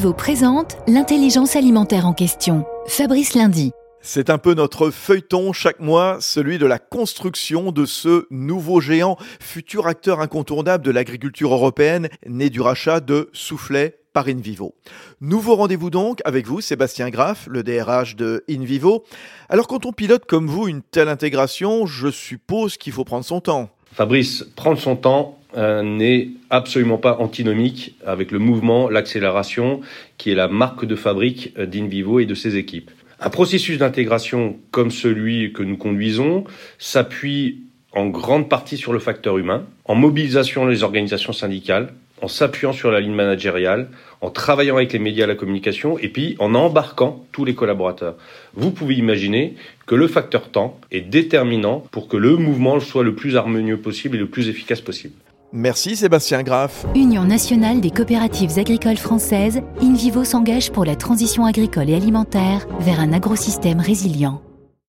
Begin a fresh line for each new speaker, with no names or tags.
InVivo présente l'intelligence alimentaire en question. Fabrice Lundi.
C'est un peu notre feuilleton chaque mois, celui de la construction de ce nouveau géant, futur acteur incontournable de l'agriculture européenne, né du rachat de Soufflet par InVivo. Nouveau rendez-vous donc avec vous, Sébastien Graff, le DRH de InVivo. Alors quand on pilote comme vous une telle intégration, je suppose qu'il faut prendre son temps.
Fabrice, prendre son temps euh, n'est absolument pas antinomique avec le mouvement, l'accélération, qui est la marque de fabrique euh, d'InVivo et de ses équipes. Un processus d'intégration comme celui que nous conduisons s'appuie en grande partie sur le facteur humain, en mobilisation des organisations syndicales, en s'appuyant sur la ligne managériale, en travaillant avec les médias, la communication, et puis en embarquant tous les collaborateurs. Vous pouvez imaginer que le facteur temps est déterminant pour que le mouvement soit le plus harmonieux possible et le plus efficace possible.
Merci Sébastien Graff.
Union nationale des coopératives agricoles françaises, InVivo s'engage pour la transition agricole et alimentaire vers un agrosystème résilient.